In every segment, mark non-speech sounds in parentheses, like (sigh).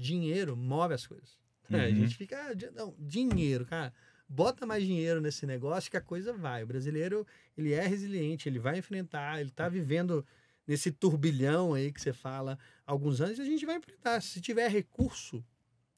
dinheiro move as coisas. (laughs) Uhum. É, a gente fica, ah, não, dinheiro, cara, bota mais dinheiro nesse negócio que a coisa vai. O brasileiro, ele é resiliente, ele vai enfrentar, ele tá vivendo nesse turbilhão aí que você fala há alguns anos e a gente vai enfrentar. Se tiver recurso,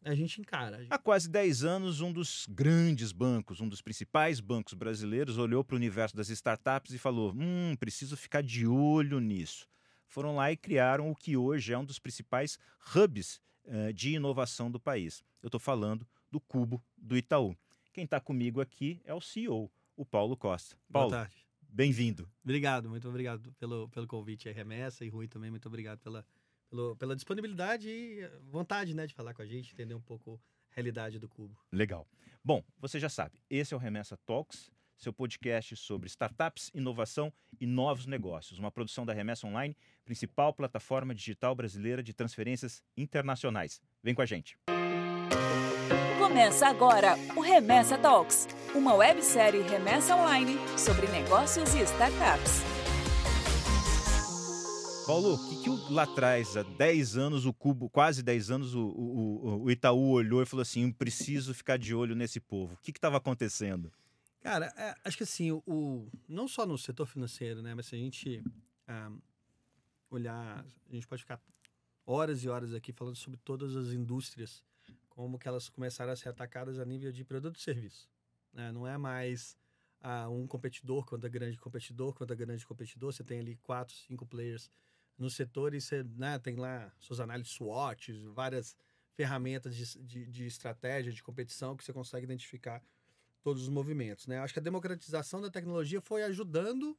a gente encara. A gente... Há quase 10 anos, um dos grandes bancos, um dos principais bancos brasileiros, olhou para o universo das startups e falou: hum, preciso ficar de olho nisso. Foram lá e criaram o que hoje é um dos principais hubs uh, de inovação do país. Eu estou falando do Cubo do Itaú. Quem está comigo aqui é o CEO, o Paulo Costa. Paulo, Boa tarde. Bem-vindo. Obrigado, muito obrigado pelo, pelo convite aí, Remessa e Rui também, muito obrigado pela, pelo, pela disponibilidade e vontade né, de falar com a gente, entender um pouco a realidade do Cubo. Legal. Bom, você já sabe, esse é o Remessa Talks, seu podcast sobre startups, inovação e novos negócios. Uma produção da Remessa Online, principal plataforma digital brasileira de transferências internacionais. Vem com a gente. Começa agora o Remessa Talks, uma websérie Remessa Online sobre negócios e startups. Paulo, o que, que lá atrás, há 10 anos, o Cubo, quase 10 anos, o, o, o Itaú olhou e falou assim: preciso ficar de olho nesse povo. O que estava acontecendo? Cara, é, acho que assim, o, não só no setor financeiro, né? Mas se a gente ah, olhar, a gente pode ficar horas e horas aqui falando sobre todas as indústrias, como que elas começaram a ser atacadas a nível de produto e serviço. Né? Não é mais ah, um competidor contra grande competidor contra grande competidor, você tem ali quatro, cinco players no setor e você né, tem lá suas análises SWOT, várias ferramentas de, de, de, estratégia, de competição que você consegue identificar todos os movimentos. Né? Acho que a democratização da tecnologia foi ajudando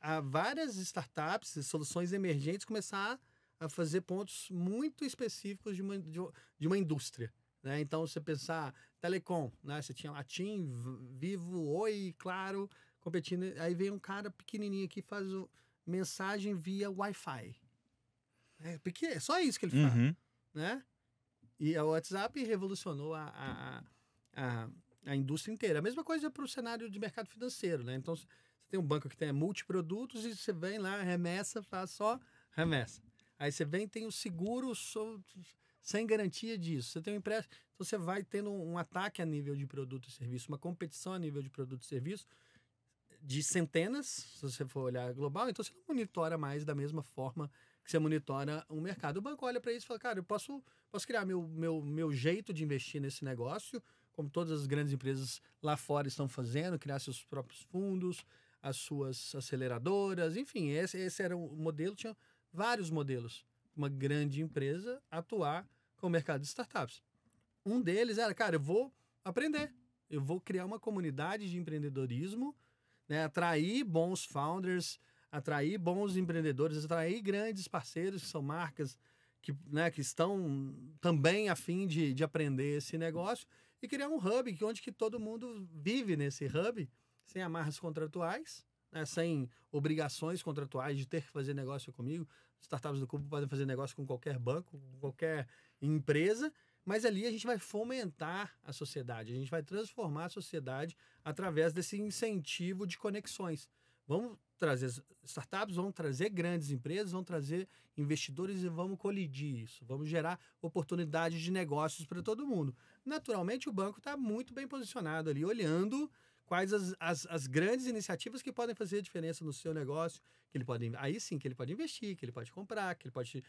a várias startups e soluções emergentes começar a fazer pontos muito específicos de uma, de, uma indústria. Né? Então, você pensar telecom, né? você tinha lá TIM, Vivo, Oi, Claro, competindo. Aí vem um cara pequenininho aqui faz o mensagem via Wi-Fi. É, porque é só isso que ele faz, uhum. né? E o WhatsApp revolucionou a, a, a, a indústria inteira. A mesma coisa para o cenário de mercado financeiro, né? Então, você tem um banco que tem multiprodutos e você vem lá, remessa, faz só remessa. Aí você vem tem o seguro sem garantia disso. Você tem um empréstimo. Então, você vai tendo um ataque a nível de produto e serviço, uma competição a nível de produto e serviço, de centenas, se você for olhar global, então você não monitora mais da mesma forma que você monitora um mercado. O banco olha para isso e fala, cara, eu posso, posso criar meu, meu, meu jeito de investir nesse negócio, como todas as grandes empresas lá fora estão fazendo, criar seus próprios fundos, as suas aceleradoras, enfim, esse, esse era o modelo, tinha vários modelos. Uma grande empresa atuar com o mercado de startups. Um deles era, cara, eu vou aprender, eu vou criar uma comunidade de empreendedorismo né? Atrair bons founders, atrair bons empreendedores, atrair grandes parceiros que são marcas que, né, que estão também a fim de, de aprender esse negócio e criar um hub onde que todo mundo vive nesse hub sem amarras contratuais, né, sem obrigações contratuais de ter que fazer negócio comigo. Startups do Cubo podem fazer negócio com qualquer banco, com qualquer empresa mas ali a gente vai fomentar a sociedade, a gente vai transformar a sociedade através desse incentivo de conexões. Vamos trazer startups, vamos trazer grandes empresas, vamos trazer investidores e vamos colidir isso. Vamos gerar oportunidades de negócios para todo mundo. Naturalmente, o banco está muito bem posicionado ali, olhando quais as, as, as, grandes iniciativas que podem fazer diferença no seu negócio, que ele pode, aí sim, que ele pode investir, que ele pode comprar, que ele pode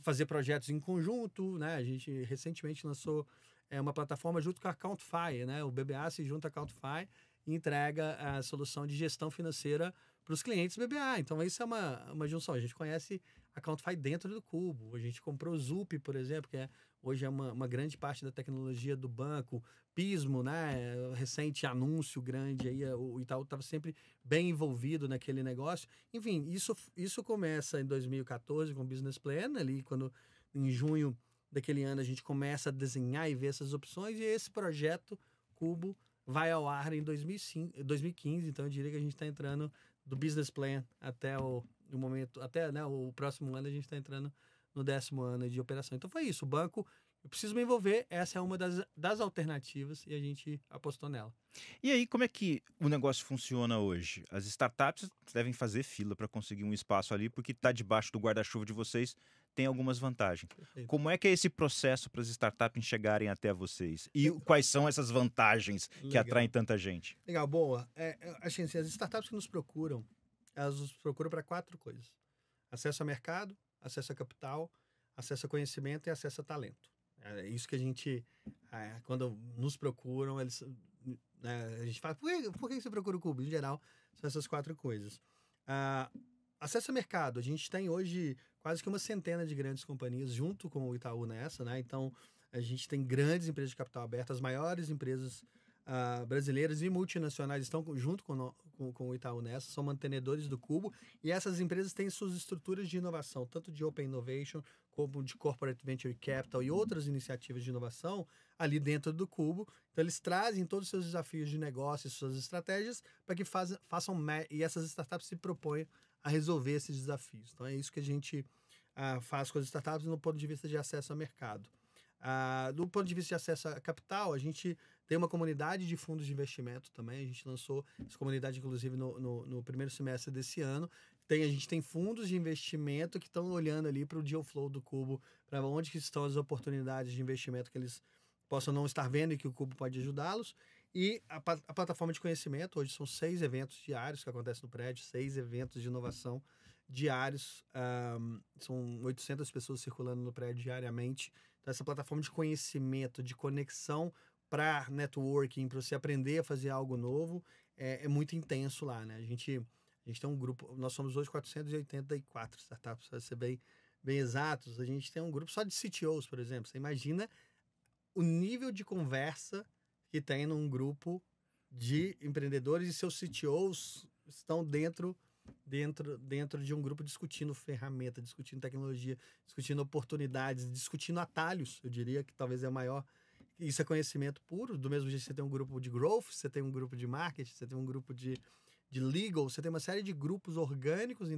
fazer projetos em conjunto, né? A gente recentemente lançou é, uma plataforma junto com a Countify, né? O BBA se junta a Countify entrega a solução de gestão financeira para os clientes BBA. Então, isso é uma, uma junção. A gente conhece a Countify dentro do Cubo. A gente comprou o Zup, por exemplo, que é, hoje é uma, uma grande parte da tecnologia do banco. Pismo, né? Recente anúncio grande aí. O Itaú estava sempre bem envolvido naquele negócio. Enfim, isso, isso começa em 2014 com o Business Plan, ali quando em junho daquele ano a gente começa a desenhar e ver essas opções. E esse projeto Cubo vai ao ar em 2005, 2015, então eu diria que a gente está entrando do business plan até o, o momento, até né, o próximo ano a gente está entrando no décimo ano de operação. Então foi isso, o banco, eu preciso me envolver, essa é uma das, das alternativas e a gente apostou nela. E aí, como é que o negócio funciona hoje? As startups devem fazer fila para conseguir um espaço ali, porque está debaixo do guarda-chuva de vocês tem algumas vantagens. Perfeito. Como é que é esse processo para as startups chegarem até vocês? E quais são essas vantagens que Legal. atraem tanta gente? Legal, boa. É, é, assim, assim, as startups que nos procuram, elas nos procuram para quatro coisas: acesso a mercado, acesso a capital, acesso a conhecimento e acesso a talento. É isso que a gente, é, quando nos procuram, eles, né, a gente fala, por que, por que você procura o Cubo? Em geral, são essas quatro coisas. Ah, acesso a mercado, a gente tem hoje quase que uma centena de grandes companhias junto com o Itaú nessa, né? Então, a gente tem grandes empresas de capital aberto, as maiores empresas ah, brasileiras e multinacionais estão junto com, com, com o Itaú nessa, são mantenedores do Cubo, e essas empresas têm suas estruturas de inovação, tanto de Open Innovation, como de Corporate Venture Capital e outras iniciativas de inovação ali dentro do Cubo. Então, eles trazem todos os seus desafios de negócio e suas estratégias para que faz, façam, e essas startups se propõem a resolver esses desafios. Então, é isso que a gente ah, faz com as startups no ponto de vista de acesso ao mercado. Ah, do ponto de vista de acesso a capital, a gente tem uma comunidade de fundos de investimento também. A gente lançou essa comunidade, inclusive, no, no, no primeiro semestre desse ano. Tem, a gente tem fundos de investimento que estão olhando ali para o deal flow do Cubo, para onde que estão as oportunidades de investimento que eles possam não estar vendo e que o Cubo pode ajudá-los. E a, a plataforma de conhecimento, hoje são seis eventos diários que acontecem no prédio, seis eventos de inovação diários. ahm, são 800 pessoas circulando no prédio diariamente. Então, essa plataforma de conhecimento, de conexão para networking, para você aprender a fazer algo novo, é, é muito intenso lá, né? A gente, a gente tem um grupo, nós somos hoje 484 startups, para ser bem, bem exatos. A gente tem um grupo só de CTOs, por exemplo. Você imagina o nível de conversa que tem num grupo de empreendedores e seus CTOs estão dentro dentro dentro de um grupo discutindo ferramenta, discutindo tecnologia, discutindo oportunidades, discutindo atalhos. Eu diria que talvez é o maior. Isso é conhecimento puro. Do mesmo jeito que você tem um grupo de growth, você tem um grupo de marketing, você tem um grupo de, de legal, você tem uma série de grupos orgânicos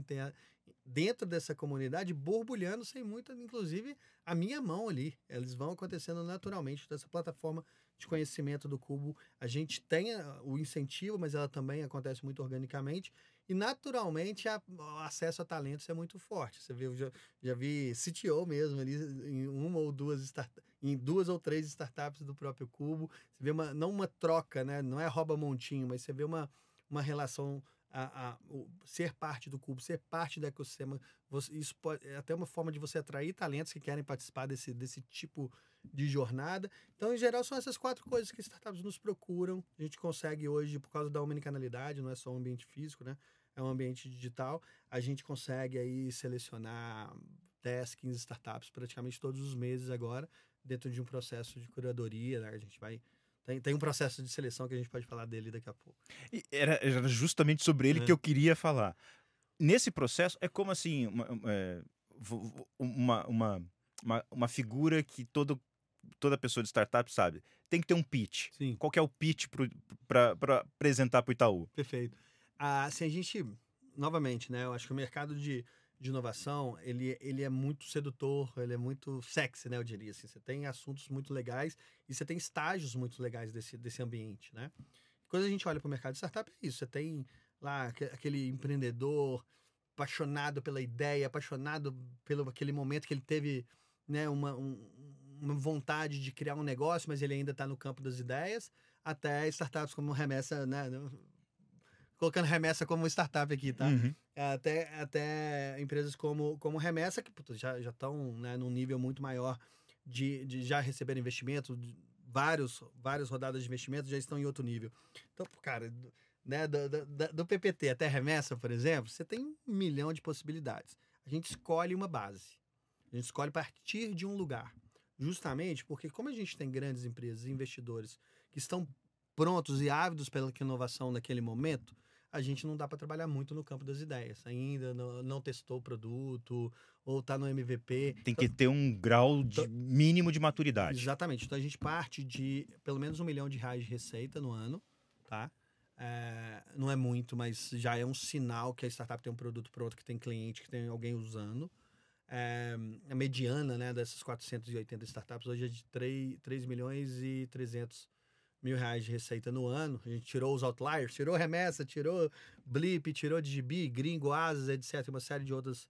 dentro dessa comunidade borbulhando sem muita, inclusive, a minha mão ali. Eles vão acontecendo naturalmente dessa plataforma de conhecimento do Cubo. A gente tem a- o incentivo, mas ela também acontece muito organicamente. E naturalmente a- o acesso a talentos é muito forte. Você vê, eu já, já vi CTO mesmo ali em uma ou duas start, em duas ou três startups do próprio Cubo. Você vê uma, não uma troca, né? Não é rouba montinho, mas você vê uma, uma relação a, a- o- ser parte do Cubo, ser parte do ecossistema. Você- isso pode, é até uma forma de você atrair talentos que querem participar desse, desse tipo de jornada. Então, em geral, são essas quatro coisas que startups nos procuram. A gente consegue hoje, por causa da omnicanalidade, não é só um ambiente físico, né? É um ambiente digital. A gente consegue aí selecionar 10, 15 startups praticamente todos os meses agora, dentro de um processo de curadoria. Né? A gente vai. Tem, tem um processo de seleção que a gente pode falar dele daqui a pouco. E Era, era justamente sobre ele É. que eu queria falar. Nesse processo, é como assim, uma, é, uma, uma, uma, uma figura que todo, toda pessoa de startup sabe. Tem que ter um pitch. Sim. Qual é o pitch para apresentar para o Itaú? Perfeito. Ah, assim, a gente, novamente, né? Eu acho que o mercado de, de inovação, ele, ele é muito sedutor, ele é muito sexy, né? Eu diria assim. Você tem assuntos muito legais e você tem estágios muito legais desse, desse ambiente, né? Quando a gente olha para o mercado de startup, é isso. Você tem lá aque- aquele empreendedor apaixonado pela ideia, apaixonado pelo aquele momento que ele teve né, uma, um- uma vontade de criar um negócio, mas ele ainda está no campo das ideias, até startups como Remessa, né? Colocando Remessa como startup aqui, tá? Uhum. até, até empresas como, como Remessa, que puta, já estão né, num nível muito maior de, de já receber investimento, de vários, várias rodadas de investimento já estão em outro nível. Então, cara, do- né, do, do, do PPT até Remessa, por exemplo, você tem um milhão de possibilidades. A gente escolhe uma base. A gente escolhe partir de um lugar. Justamente porque, como a gente tem grandes empresas e investidores que estão prontos e ávidos pela inovação naquele momento, a gente não dá para trabalhar muito no campo das ideias. Ainda não, não testou o produto, ou está no MVP. Tem que ter um grau de Então- mínimo de maturidade. Exatamente. Então a gente parte de pelo menos um milhão de reais de receita no ano, tá? É, não é muito, mas já é um sinal que a startup tem um produto pronto, que tem cliente, que tem alguém usando. É, a mediana né, dessas 480 startups hoje é de 3, 3 milhões e 300 mil reais de receita no ano. A gente tirou os outliers, tirou remessa, tirou Blip, tirou Digibi, Gringo, Asas, etc. Uma série de outras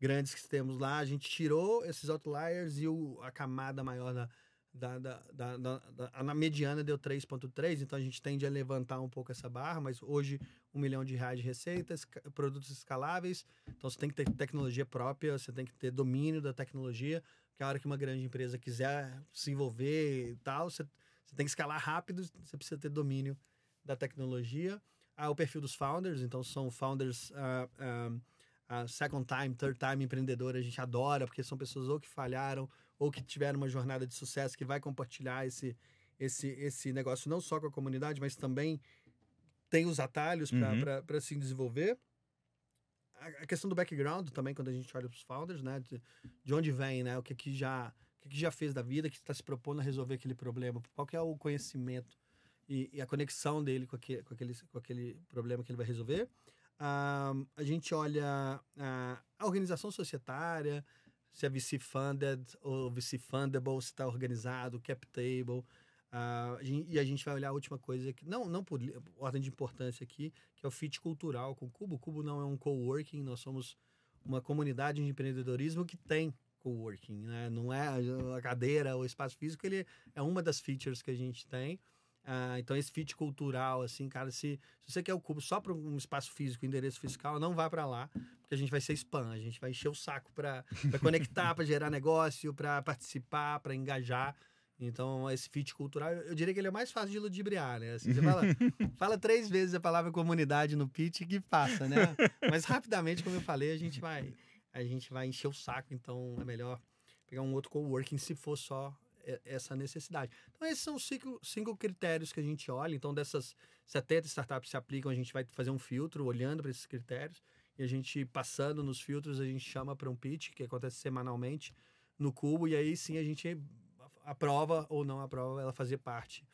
grandes que temos lá, a gente tirou esses outliers e o, a camada maior da, da, da, da, da na mediana deu 3,3, então a gente tende a levantar um pouco essa barra, mas hoje um milhão de reais de receitas, produtos escaláveis, então você tem que ter tecnologia própria, você tem que ter domínio da tecnologia, porque a hora que uma grande empresa quiser se envolver e tal, você, você tem que escalar rápido, você precisa ter domínio da tecnologia. Ah, o perfil dos founders, então são founders uh, uh, uh, second time, third time empreendedor, a gente adora, porque são pessoas ou que falharam ou que tiveram uma jornada de sucesso que vai compartilhar esse, esse, esse negócio não só com a comunidade, mas também tem os atalhos para uhum. se desenvolver. A, a, questão do background também, quando a gente olha para os founders, né? De, de, onde vem, né? O que, que já que, que já fez da vida, que está se propondo a resolver aquele problema, qual que é o conhecimento e, e a conexão dele com aquele, com, aquele, com aquele problema que ele vai resolver. Uh, a gente olha uh, a organização societária, se é VC funded ou VC fundable, se está organizado, cap table. Uh, e a gente vai olhar a última coisa, que não, não por ordem de importância aqui, que é o fit cultural com o Cubo. O Cubo não é um coworking, nós somos uma comunidade de empreendedorismo que tem coworking, né? Não é a cadeira, o espaço físico, ele é uma das features que a gente tem. Uh, então, esse fit cultural, assim, cara, se, se você quer o cubo só para um espaço físico, endereço fiscal, não vá para lá, porque a gente vai ser spam, a gente vai encher o saco para conectar, para gerar negócio, para participar, para engajar. Então, esse fit cultural, eu diria que ele é mais fácil de ludibriar, né? Assim, você fala, (laughs) fala três vezes a palavra comunidade no pitch que passa, né? Mas rapidamente, como eu falei, a gente vai, a gente vai encher o saco, então é melhor pegar um outro coworking se for só essa necessidade. Então, esses são cinco, cinco critérios que a gente olha. Então, dessas 70 startups se aplicam, a gente vai fazer um filtro olhando para esses critérios e a gente passando nos filtros, a gente chama para um pitch, que acontece semanalmente no Cubo, e aí sim a gente aprova ou não aprova ela fazer parte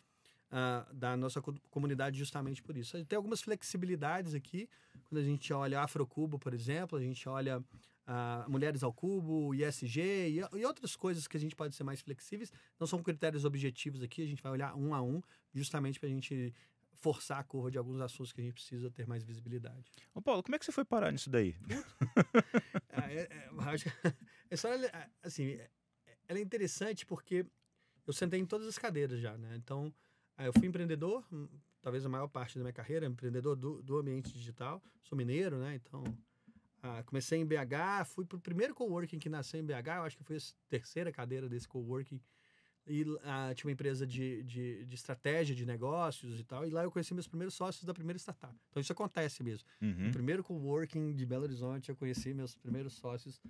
uh, da nossa comunidade justamente por isso. Tem algumas flexibilidades aqui, quando a gente olha Afrocubo, por exemplo, a gente olha uh, Mulheres ao Cubo, ISG e, e, outras coisas que a gente pode ser mais flexíveis. Não são critérios objetivos aqui, a gente vai olhar um a um, justamente para a gente forçar a curva de alguns assuntos que a gente precisa ter mais visibilidade. Ô Paulo, como é que você foi parar nisso daí? (laughs) ah, é, é, (laughs) a história, assim, é, ela é interessante porque eu sentei em todas as cadeiras já, né? Então, eu fui empreendedor, hum, talvez a maior parte da minha carreira, empreendedor do, do ambiente digital. Sou mineiro, né? Então, ah, comecei em BH, fui para o primeiro coworking que nasceu em BH, eu acho que foi a terceira cadeira desse coworking. E ah, tinha uma empresa de, de, de, estratégia de negócios e tal. E lá eu conheci meus primeiros sócios da primeira startup. Então isso acontece mesmo. Uhum. No primeiro coworking de Belo Horizonte, eu conheci meus primeiros sócios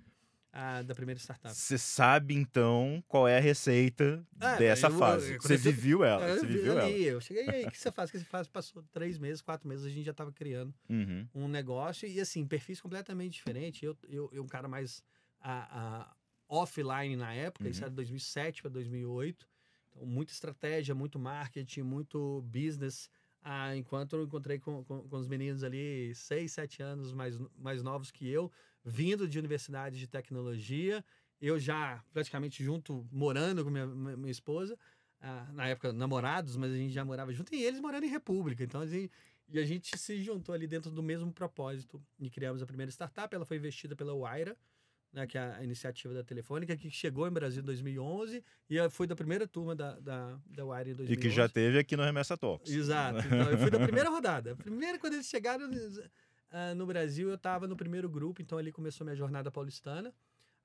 ah, da primeira startup. Você sabe, então, qual é a receita ah, dessa eu, fase. Você viveu ela. Eu, você viveu ali, ela. Eu cheguei aí, o que (laughs) você faz? O que você faz? Passou três meses, quatro meses, a gente já estava criando uhum. um negócio. E, assim, perfis completamente diferentes. Eu, eu, eu um cara mais a, a offline na época, uhum. isso era de 2007 para 2008. Então, muita estratégia, muito marketing, muito business. Ah, enquanto eu encontrei com, com, com os meninos ali, seis, sete anos mais, mais novos que eu, vindo de universidades de tecnologia, eu já praticamente junto, morando com minha, minha esposa, ah, na época namorados, mas a gente já morava junto, e eles morando em república. Então, assim, e a gente se juntou ali dentro do mesmo propósito e criamos a primeira startup. Ela foi investida pela Waira, né, que é a iniciativa da Telefônica, que chegou em Brasil em 2011 e foi da primeira turma da, da, da Waira em 2011. E que já teve aqui no Remessa Talks. Exato. Então, eu fui da primeira rodada. Primeiro, quando eles chegaram Uh, no Brasil, eu estava no primeiro grupo, então ali começou minha jornada paulistana.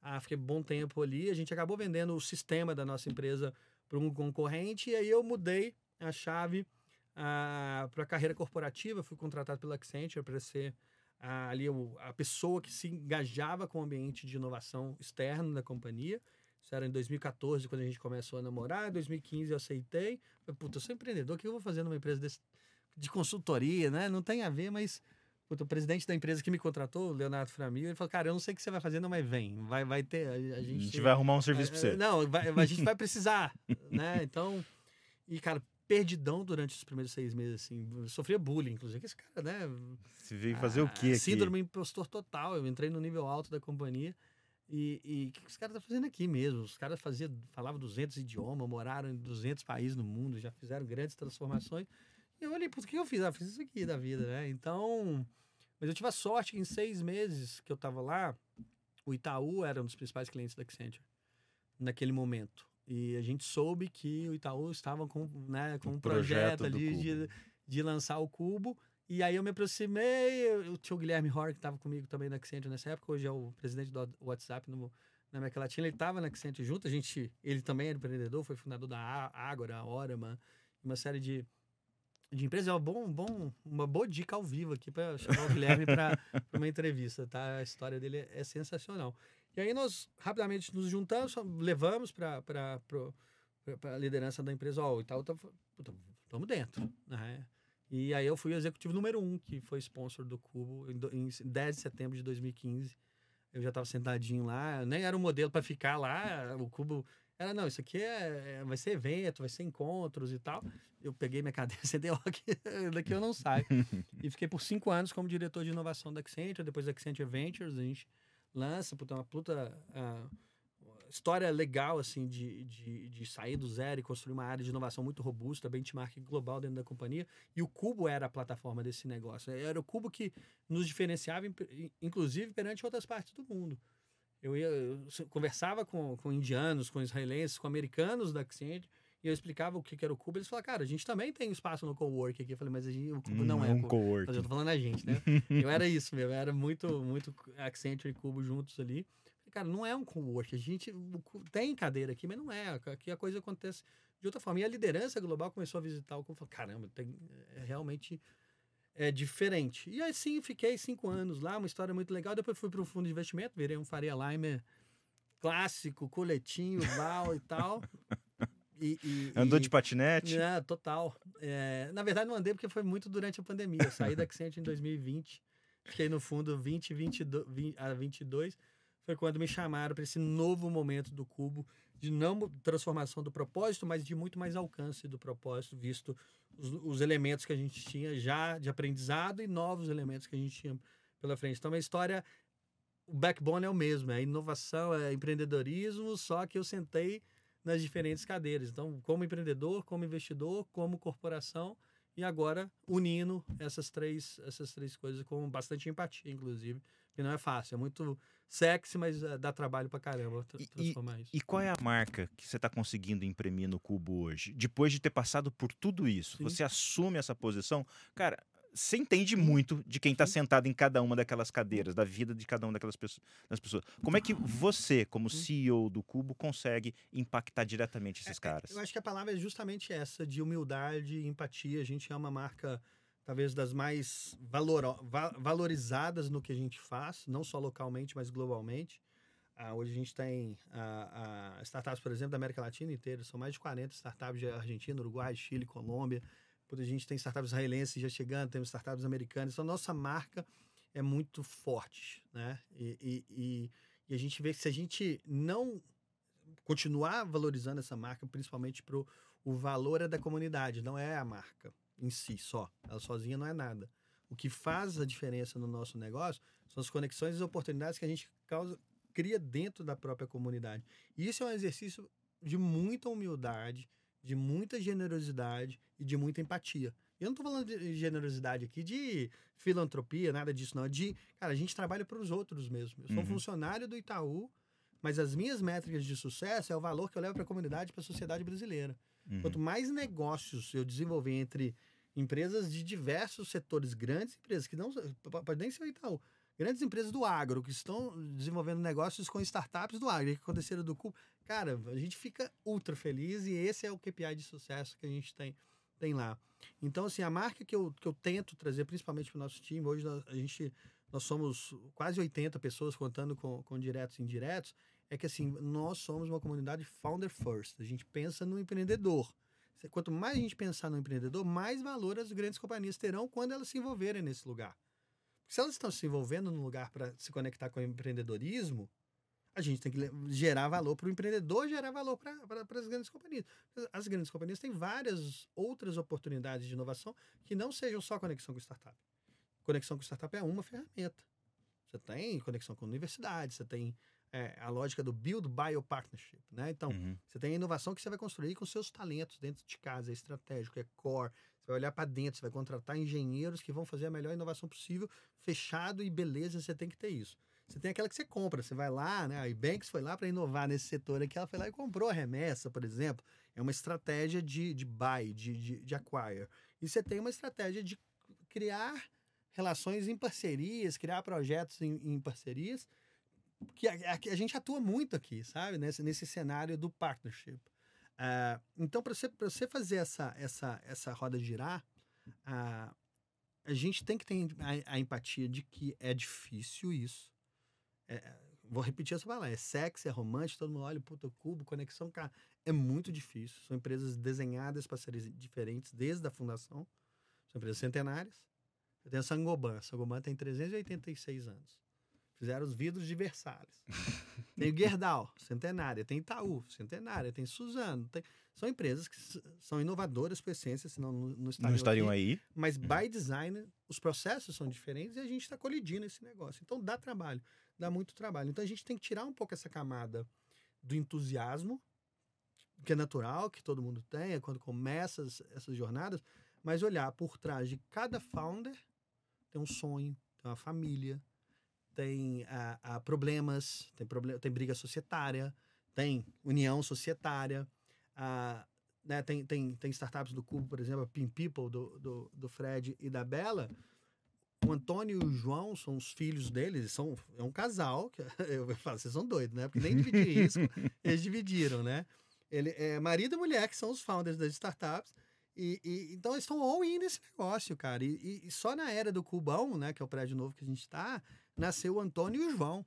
Uh, fiquei bom tempo ali. A gente acabou vendendo o sistema da nossa empresa para um concorrente e aí eu mudei a chave ah, para a carreira corporativa. Fui contratado pela Accenture para ser uh, ali a pessoa que se engajava com o ambiente de inovação externo da companhia. Isso era em 2014, quando a gente começou a namorar. Em 2015 eu aceitei. Falei, puta, eu sou empreendedor, o que eu vou fazer numa empresa desse, de consultoria, né? Não tem a ver, mas o presidente da empresa que me contratou, o Leonardo Framil, ele falou: Cara, eu não sei o que você vai fazer, não, mas vem. Vai, vai ter. A, a, gente, a gente vai arrumar um serviço é, pra você. Não, vai, a gente vai (laughs) precisar, né? Então. E, cara, perdidão durante os primeiros seis meses, assim. Eu sofria bullying, inclusive. Esse cara, né? Você veio fazer o quê aqui? Síndrome impostor total. Eu entrei no nível alto da companhia. E, o que os caras estão fazendo aqui mesmo? Os caras faziam, falavam 200 idiomas, moraram em 200 países no mundo, já fizeram grandes transformações. E eu olhei, por que eu fiz? Ah, fiz isso aqui da vida, né? Então, mas eu tive a sorte que em seis meses que eu tava lá, o Itaú era um dos principais clientes da Accenture naquele momento. E a gente soube que o Itaú estava com, né, com um projeto, projeto ali de, de lançar o Cubo. E aí eu me aproximei, o tio Guilherme Hor, que estava comigo também na Accenture nessa época, hoje é o presidente do WhatsApp no, na América Latina, ele estava na Accenture junto, a gente, ele também era empreendedor, foi fundador da Ágora, Orama, uma série de, de empresas. É uma, bom, bom, uma boa dica ao vivo aqui para chamar o Guilherme para (laughs) uma entrevista, tá? A história dele é, é sensacional. E aí nós rapidamente nos juntamos, levamos para a liderança da empresa, ó, Itaú tá, estamos dentro, né? E aí eu fui o executivo número um, que foi sponsor do Cubo, em 10 de setembro de 2015. Eu já estava sentadinho lá, nem era um modelo para ficar lá, o Cubo... Era, não, isso aqui é, é- vai ser evento, vai ser encontros e tal. Eu peguei minha (laughs) cadeira, ó, aqui, daqui eu não saio. e fiquei por cinco anos como diretor de inovação da Accenture, depois da Accenture Ventures, a gente lança, puta, uma puta ah, história legal, assim, de, de, de sair do zero e construir uma área de inovação muito robusta, benchmark global dentro da companhia. E o Cubo era a plataforma desse negócio. Era o Cubo que nos diferenciava, in- inclusive, perante outras partes do mundo. Eu, ia, eu conversava com, com indianos, com israelenses, com americanos da Accenture, e eu explicava o que, era o Cubo. Eles falavam, cara, a gente também tem espaço no cowork aqui. Eu falei, mas a gente, o Cubo não, é. um co- coworking. mas eu tô falando a gente, né? (laughs) eu era isso mesmo, era muito, muito Accenture e Cubo juntos ali. Falei, Cara, não é um co-work, a gente tem cadeira aqui, mas não é. Aqui a coisa acontece de outra forma. E a liderança global começou a visitar o Cubo e falou, caramba, tem, é realmente é diferente. E assim, fiquei cinco anos lá, uma história muito legal. Depois fui para o fundo de investimento, virei um Faria Limer clássico, coletinho, Val e tal. (laughs) E, e- Andou e- de patinete? é, total. É, na verdade, não andei porque foi muito durante a pandemia. Eu saí da Accenture em 2020, fiquei no fundo 20, 22, 20 a 22. Foi quando me chamaram para esse novo momento do Cubo, de não transformação do propósito, mas de muito mais alcance do propósito, visto os, os elementos que a gente tinha já de aprendizado e novos elementos que a gente tinha pela frente. Então, a história, o backbone é o mesmo, é inovação, é empreendedorismo, só que eu sentei nas diferentes cadeiras. Então, como empreendedor, como investidor, como corporação e agora unindo essas três, essas três coisas com bastante empatia, inclusive, que não é fácil, é muito sexy, mas eh, dá trabalho pra caramba tra- E- transformar isso. E qual é a marca que você está conseguindo imprimir no Cubo hoje? Depois de ter passado por tudo isso, Sim. você assume essa posição. Cara, você entende muito de quem está sentado em cada uma daquelas cadeiras, da vida de cada uma daquelas pessoas, das pessoas. Como é que você, como CEO do Cubo, consegue impactar diretamente esses caras? Eu acho que a palavra é justamente essa, de humildade e empatia. A gente é uma marca, talvez, das mais valoro- va- valorizadas no que a gente faz, não só localmente, mas globalmente. Ah, hoje a gente tem ah, ah, startups, por exemplo, da América Latina inteira. São mais de 40 startups de Argentina, Uruguai, Chile, Colômbia. A gente tem startups israelenses já chegando, temos startups americanas. Então, nossa marca é muito forte, né? E, e, e- e a gente vê que se a gente não continuar valorizando essa marca, principalmente pro o valor é da comunidade, não é a marca em si só. Ela sozinha não é nada. O que faz a diferença no nosso negócio são as conexões e as oportunidades que a gente causa, cria dentro da própria comunidade. E isso é um exercício de muita humildade, de muita generosidade e de muita empatia. Eu não estou falando de generosidade aqui, de filantropia, nada disso, não. É de, cara, a gente trabalha para os outros mesmo. Eu sou Uhum. funcionário do Itaú, mas as minhas métricas de sucesso é o valor que eu levo para a comunidade, para a sociedade brasileira. Uhum. Quanto mais negócios eu desenvolver entre empresas de diversos setores, grandes empresas, que não pode nem ser o Itaú, grandes empresas do agro, que estão desenvolvendo negócios com startups do agro, que aconteceram do cu. Cara, a gente fica ultra feliz e esse é o KPI de sucesso que a gente tem, tem lá. Então, assim, a marca que eu, que eu tento trazer, principalmente para o nosso time, hoje nós, a gente, nós somos quase 80 pessoas, contando com, com diretos e indiretos, é que assim, nós somos uma comunidade founder first. A gente pensa no empreendedor. Quanto mais a gente pensar no empreendedor, mais valor as grandes companhias terão quando elas se envolverem nesse lugar. Se elas estão se envolvendo num lugar para se conectar com o empreendedorismo, a gente tem que gerar valor para o empreendedor, gerar valor para as grandes companhias. As grandes companhias têm várias outras oportunidades de inovação que não sejam só conexão com startup. Conexão com startup é uma ferramenta. Você tem conexão com universidades, você tem é, a lógica do Build Bio Partnership. Né? Então, Uhum. você tem a inovação que você vai construir com seus talentos dentro de casa, é estratégico, é core. Você vai olhar para dentro, você vai contratar engenheiros que vão fazer a melhor inovação possível, fechado e beleza, você tem que ter isso. Você tem aquela que você compra, você vai lá, né? A Ebanks foi lá para inovar nesse setor aqui, ela foi lá e comprou a remessa, por exemplo. É uma estratégia de, de buy, de, de, de acquire. E você tem uma estratégia de criar relações em parcerias, criar projetos em, em parcerias, que a, a, a, gente atua muito aqui, sabe? Nesse, nesse cenário do partnership. Uh, então, para você, você fazer essa, essa, essa roda girar, uh, a gente tem que ter a, a, empatia de que é difícil isso. É, vou repetir essa palavra: é sexy, é romântico, todo mundo olha, puta, cubo, conexão, cara. É muito difícil. São empresas desenhadas para serem diferentes desde a fundação. São empresas centenárias. Eu tenho a Sangoban. A Sangoban tem 386 anos. Fizeram os vidros de Versalhes. (laughs) tem o Gerdau, centenária. Tem Itaú, centenária. Tem Suzano. Tem... São empresas que são inovadoras por essência, senão não, estariam, não estariam aí. Mas, by design, os processos são diferentes e a gente está colidindo esse negócio. Então, dá trabalho. Dá muito trabalho. Então, a gente tem que tirar um pouco essa camada do entusiasmo, que é natural, que todo mundo tem, é quando começa essas jornadas, mas olhar por trás de cada founder tem um sonho, tem uma família, tem a, problemas, tem, problem, tem briga societária, tem união societária, a, né, tem, tem, tem startups do Cubo, por exemplo, a Pin People, do, do, do Fred e da Bela. O Antônio e o João são os filhos deles, são, é um casal, que (laughs) eu falo, vocês são doidos, né? Porque nem dividir isso, (laughs) eles dividiram, né? Ele, é marido e mulher, que são os founders das startups, e, e, então eles estão all-in nesse negócio, cara. E, e, só na era do Cubão, né, que é o prédio novo que a gente está, nasceu o Antônio e o João.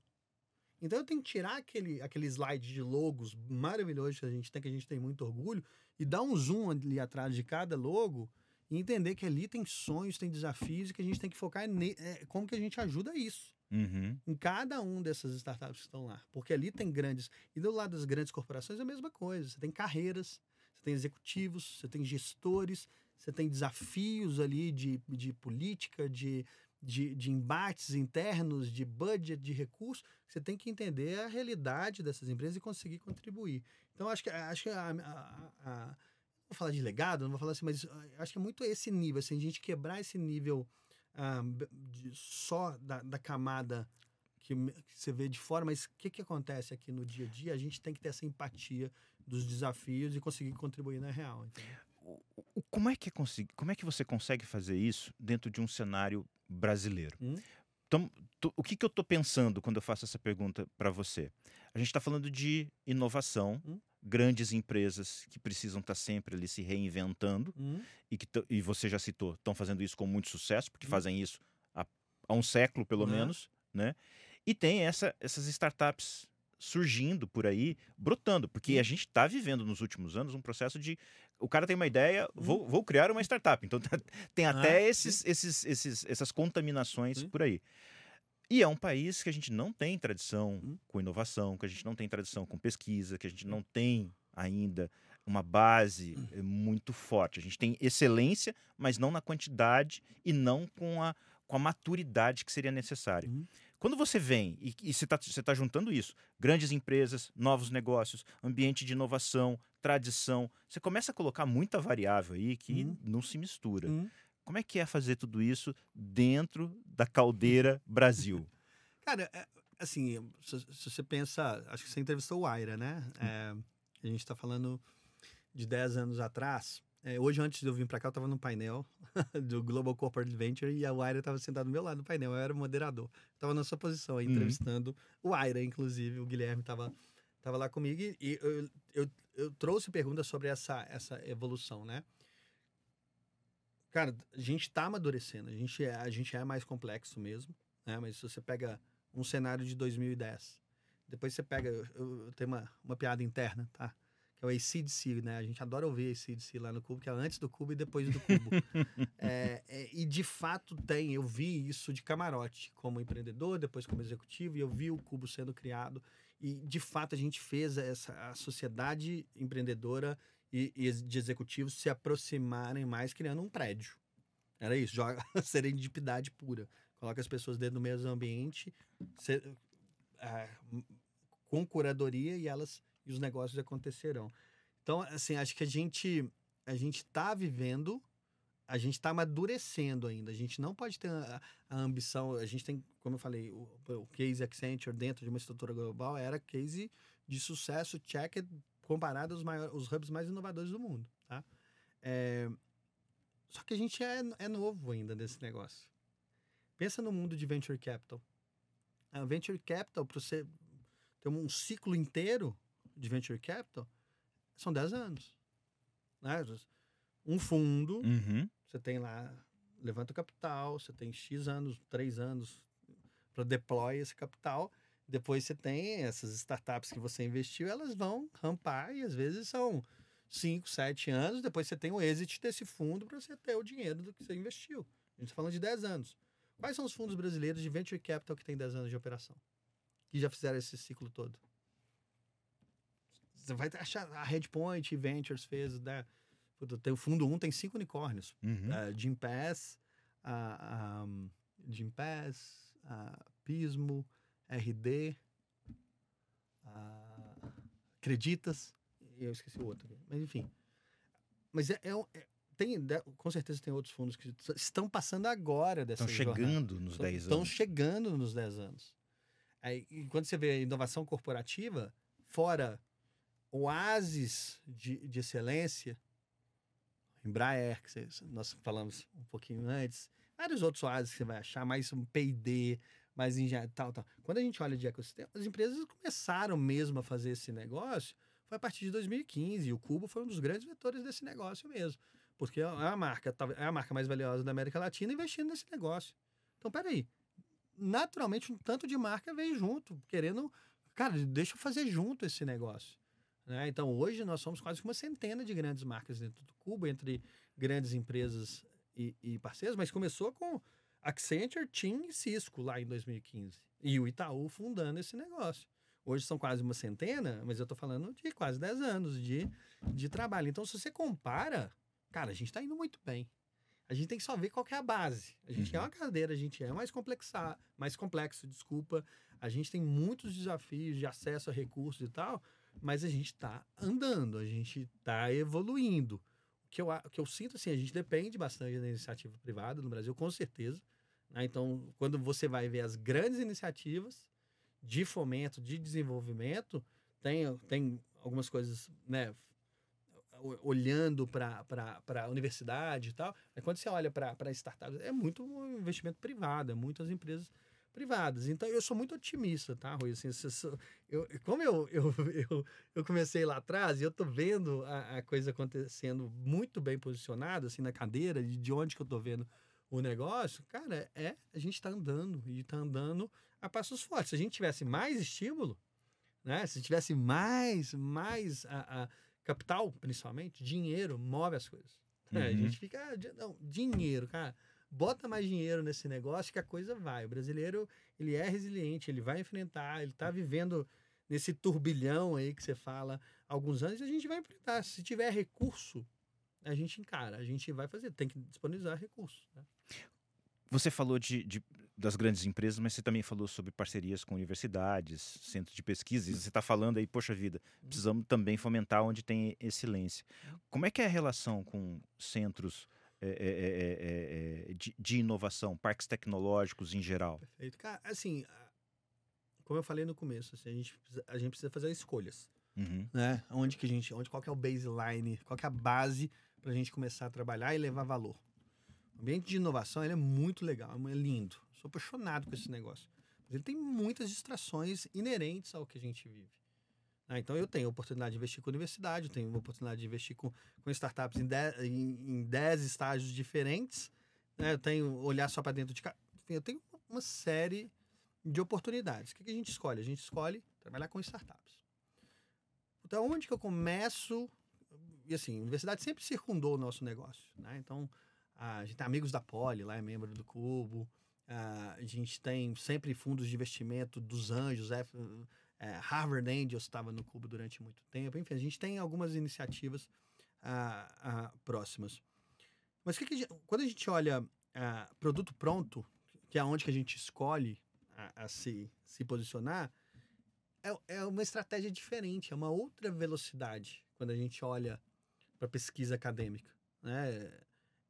Então eu tenho que tirar aquele, aquele slide de logos maravilhoso que a gente tem, que a gente tem muito orgulho, e dar um zoom ali atrás de cada logo e entender que ali tem sonhos, tem desafios e que a gente tem que focar em é, como que a gente ajuda isso. Uhum. Em cada um dessas startups que estão lá. Porque ali tem grandes. E do lado das grandes corporações é a mesma coisa. Você tem carreiras, você tem executivos, você tem gestores, você tem desafios ali de, de política, de, de, de embates internos, de budget, de recursos. Você tem que entender a realidade dessas empresas e conseguir contribuir. Então, acho que, acho que a, a, a, vou falar de legado, não vou falar assim, mas acho que é muito esse nível, assim, a gente quebrar esse nível ah, de, só da, da camada que, que, você vê de fora, mas o que, que acontece aqui no dia a dia? A gente tem que ter essa empatia dos desafios e conseguir contribuir na real. Como é, que é como é que você consegue fazer isso dentro de um cenário brasileiro? Hum? Então, o que, que eu estou pensando quando eu faço essa pergunta para você? A gente está falando de inovação, hum? grandes empresas que precisam estar tá sempre ali se reinventando hum? e que e você já citou, estão fazendo isso com muito sucesso, porque hum? fazem isso há, há, um século pelo menos, né? E tem essa, essas startups surgindo por aí, brotando, porque a gente está vivendo nos últimos anos um processo de o cara tem uma ideia, vou, vou criar uma startup. Então tem até ah, esses, esses, esses, essas contaminações sim. por aí. E é um país que a gente não tem tradição hum. com inovação, que a gente não tem tradição com pesquisa, que a gente não tem ainda uma base hum. eh, muito forte. A gente tem excelência, mas não na quantidade e não com a, com a maturidade que seria necessária. Hum. Quando você vem e, e você está tá juntando isso, grandes empresas, novos negócios, ambiente de inovação, tradição, você começa a colocar muita variável aí que uhum. não se mistura. Uhum. Como é que é fazer tudo isso dentro da caldeira (laughs) Brasil? Cara, é, assim, se, se, você pensa, acho que você entrevistou o Aira, né? Hum. É, a gente está falando de 10 anos atrás. É, hoje, antes de eu vir para cá, eu estava no painel (laughs) do Global Corporate Venture e a Waira estava sentada do meu lado no painel. Eu era o moderador. Estava na sua posição aí, uhum. entrevistando uhum. o Aira, inclusive. O Guilherme estava tava lá comigo e eu, eu, eu trouxe perguntas sobre essa, essa evolução, né? Cara, a gente está amadurecendo. A gente, é, a gente é mais complexo mesmo, né? Mas se você pega um cenário de 2010, depois você pega... Eu, eu tenho uma, uma piada interna, tá? Que é o ACDC, né? A gente adora ouvir ACDC lá no Cubo, que é antes do Cubo e depois do Cubo. (laughs) é, é, e de fato tem, eu vi isso de camarote, como empreendedor, depois como executivo, e eu vi o Cubo sendo criado. E de fato a gente fez essa, a sociedade empreendedora e, e de executivos se aproximarem mais, criando um prédio. Era isso, joga (laughs) serendipidade pura. Coloca as pessoas dentro do mesmo ambiente, ser, é, com curadoria e elas e os negócios acontecerão. Então, assim, acho que a gente a gente está vivendo a gente está amadurecendo ainda. A gente não pode ter a, a, ambição. A gente tem, como eu falei, o, o case Accenture dentro de uma estrutura global era case de sucesso check comparado aos maiores, os hubs mais inovadores do mundo, tá? É, só que a gente é, é novo ainda nesse negócio. Pensa no mundo de venture capital. A venture capital, para você ter um ciclo inteiro de venture capital, são 10 anos. Né? Um fundo, Uhum. você tem lá, levanta o capital, você tem X anos, 3 anos para deploy esse capital. Depois você tem essas startups que você investiu, elas vão rampar e às vezes são 5, 7 anos. Depois você tem o exit desse fundo para você ter o dinheiro do que você investiu. A gente está falando de 10 anos. Quais são os fundos brasileiros de venture capital que têm 10 anos de operação? Que já fizeram esse ciclo todo? Você vai achar a Redpoint Ventures fez, né? Puta, o fundo 1 tem cinco unicórnios. Uhum. Uh, Jim Pass, Jim Pass, Pismo, RD, a Acreditas, e eu esqueci o outro. Mas enfim. Mas é, é um- é- tem, de- com certeza tem outros fundos que estão passando agora dessa Estão jornada. chegando nos 10 Estão anos. chegando nos 10 anos. Aí, e quando você vê a inovação corporativa, fora oásis de, de excelência, Embraer, que nós falamos um pouquinho antes, vários outros oásis que você vai achar, mais um P&D, mais engenharia, tal, tal. Quando a gente olha de ecossistema, as empresas começaram mesmo a fazer esse negócio, foi a partir de 2015, e o Cubo foi um dos grandes vetores desse negócio mesmo. Porque é a marca, é a marca mais valiosa da América Latina investindo nesse negócio. Então, peraí. Naturalmente, um tanto de marca veio junto, querendo. Cara, deixa eu fazer junto esse negócio. Né? Então, hoje nós somos quase uma centena de grandes marcas dentro do Cubo, entre grandes empresas e, e parceiros, mas começou com Accenture, TIM e Cisco lá em 2015. E o Itaú fundando esse negócio. Hoje são quase uma centena, mas eu estou falando de quase 10 anos de, de trabalho. Então, se você compara, cara, a gente está indo muito bem. A gente tem que só ver qual é a base. A gente é Uhum. uma cadeira, a gente é mais complexa, mais complexo, desculpa. A gente tem muitos desafios de acesso a recursos e tal, mas a gente está andando, a gente está evoluindo. O que, eu, o que eu sinto, assim, a gente depende bastante da iniciativa privada no Brasil, com certeza. né? Então, quando você vai ver as grandes iniciativas de fomento, de desenvolvimento, tem, tem algumas coisas, né, olhando para a universidade e tal, mas quando você olha para startups, é muito investimento privado, é muitas empresas privadas. Então, eu sou muito otimista, tá, Rui? Assim, eu, como eu, eu, (laughs) eu, eu comecei lá atrás e eu tô vendo a, a coisa acontecendo muito bem posicionada, assim, na cadeira, de, de onde que eu tô vendo o negócio, cara, é, a gente tá andando e tá andando a passos fortes. Se a gente tivesse mais estímulo, né? Se tivesse mais, mais a, a capital, principalmente, dinheiro move as coisas. né? A Uhum. gente fica, ah, não, dinheiro, cara, bota mais dinheiro nesse negócio que a coisa vai. O brasileiro, ele é resiliente, ele vai enfrentar, ele tá vivendo nesse turbilhão aí que você fala alguns anos a gente vai enfrentar. Se tiver recurso, a gente encara, a gente vai fazer, tem que disponibilizar recursos. né? Você falou de, de- das grandes empresas, mas você também falou sobre parcerias com universidades, centros de pesquisa. Você está falando aí, poxa vida, precisamos também fomentar onde tem excelência. Como é que é a relação com centros é, é, de, de inovação, parques tecnológicos em geral? Perfeito. Cara, assim, como eu falei no começo, assim, a, gente precisa, a gente precisa fazer escolhas. Uhum. né? Onde que a gente, onde qual que é o baseline, qual que é a base para a gente começar a trabalhar e levar valor. O ambiente de inovação ele é muito legal, é lindo. Sou apaixonado com esse negócio. Mas ele tem muitas distrações inerentes ao que a gente vive. Né? então eu tenho oportunidade de investir com universidade, eu tenho oportunidade de investir com, com startups em 10 em, em 10 estágios diferentes. né? Eu tenho olhar só para dentro de casa. Enfim, eu tenho uma série de oportunidades. O que, que a gente escolhe? A gente escolhe trabalhar com startups. Então, onde que eu começo? E assim, a universidade sempre circundou o nosso negócio, né? Então, a gente tem amigos da Poli, lá é membro do Cubo. ah, a gente tem sempre fundos de investimento dos anjos. É, Harvard Angels estava no Cubo durante muito tempo. Enfim, a gente tem algumas iniciativas ah, ah, próximas. Mas que que quando a gente olha ah, produto pronto, que é onde que a gente escolhe a, a se, se posicionar, é, é uma estratégia diferente, é uma outra velocidade quando a gente olha para pesquisa acadêmica. Né?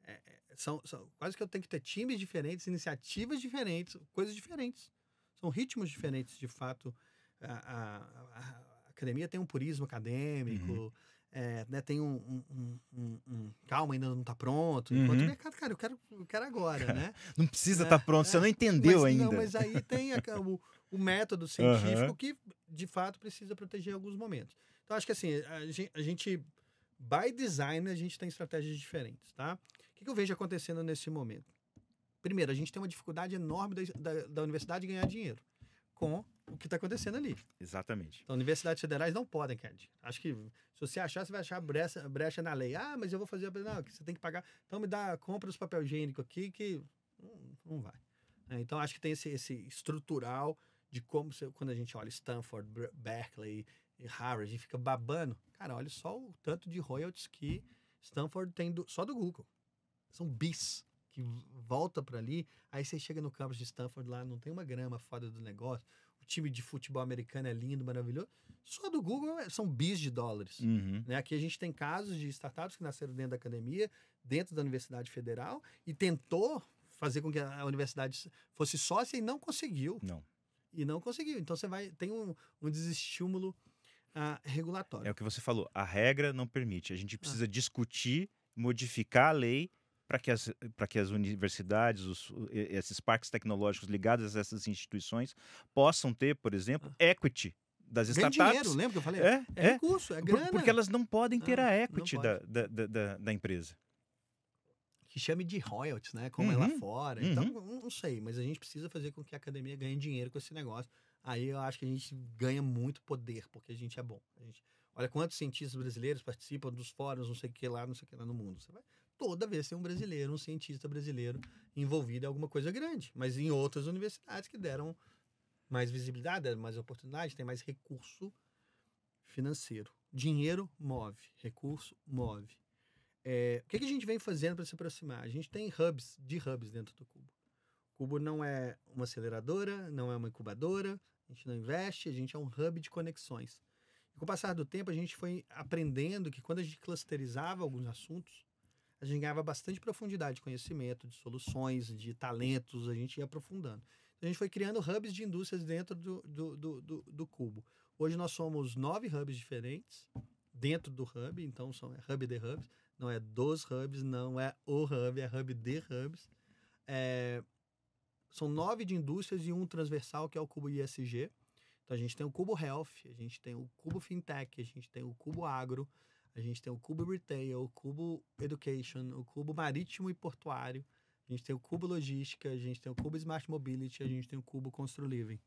É- é- são, são quase que eu tenho que ter times diferentes, iniciativas diferentes, coisas diferentes. São ritmos diferentes, de fato. A, a, a, academia tem um purismo acadêmico, Uhum. é, né, tem um, um- um- um- Calma, ainda não está pronto. Enquanto Uhum. o mercado, cara, eu quero, eu quero agora, né? (laughs) Não precisa É, estar pronto, você é. não entendeu mas, ainda. Não, mas aí tem a- o, o método científico que, de fato, precisa proteger em alguns momentos. Então, acho que assim, a gen- a gente, by design, a gente tem estratégias diferentes, tá? O que, que eu vejo acontecendo nesse momento? Primeiro, a gente tem uma dificuldade enorme da, da, da universidade ganhar dinheiro com o que está acontecendo ali. Exatamente. Então, universidades federais não podem dinheiro. Acho que se você achar, você vai achar brecha, brecha na lei. Ah, mas eu vou fazer... a- Não, que você tem que pagar... Então, me dá... Compra os papel higiênico aqui que... Não, não vai. É, então, acho que tem esse, esse estrutural de como... Você, quando a gente olha Stanford, Ber- Berkeley e Harvard, a gente fica babando. Cara, olha só o tanto de royalties que Stanford tem do- só do Google. São bis que volta para ali. Aí você chega no campus de Stanford lá, não tem uma grama fora do negócio. O time de futebol americano é lindo, maravilhoso. Só do Google é- são bis de dólares. Uhum. Né? Aqui a gente tem casos de startups que nasceram dentro da academia, dentro da Universidade Federal, e tentou fazer com que a universidade fosse sócia e não conseguiu. Não. E não conseguiu. Então você vai tem um, um desestímulo ah, regulatório. É o que você falou. A regra não permite. A Ah. gente precisa discutir, modificar a lei para que, as- que as universidades, os- esses parques tecnológicos ligados a essas instituições possam ter, por exemplo, equity das Ganha startups. dinheiro, lembra que eu falei? É, É é. recurso, é grana. porque elas não podem ter Ah, a equity da, da, da, da- empresa. que chame de royalties, né? Como é lá Uhum, fora. uhum. Então, não não sei, mas a gente precisa fazer com que a academia ganhe dinheiro com esse negócio. Aí eu acho que a gente ganha muito poder, porque a gente é bom. A gente, olha quantos cientistas brasileiros participam dos fóruns, não sei o que lá, não sei o que lá no mundo. Você vai, toda vez tem um brasileiro, um cientista brasileiro envolvido em alguma coisa grande. Mas em outras universidades que deram mais visibilidade, mais oportunidade, tem mais recurso financeiro. Dinheiro move, recurso move. É, o que, que a gente vem fazendo para se aproximar? A gente tem hubs de hubs dentro do Cubo. O Cubo não é uma aceleradora, não é uma incubadora, a gente não investe, a gente é um hub de conexões. E com o passar do tempo, a gente foi aprendendo que quando a gente clusterizava alguns assuntos, a gente ganhava bastante profundidade de conhecimento, de soluções, de talentos, a gente ia aprofundando. Então, a gente foi criando hubs de indústrias dentro do, do, do, do, do Cubo. Hoje nós somos nove hubs diferentes dentro do hub, então são é hub de hubs, não é dos hubs, não é o hub, é hub de hubs. É, são nove de indústrias e um transversal, que é o Cubo ISG. Então a gente tem o Cubo Health, a gente tem o Cubo Fintech, a gente tem o Cubo Agro, a gente tem o Cubo Retail, o Cubo Education, o Cubo Marítimo e Portuário, a gente tem o Cubo Logística, a gente tem o Cubo Smart Mobility, a gente tem o Cubo Constru Living.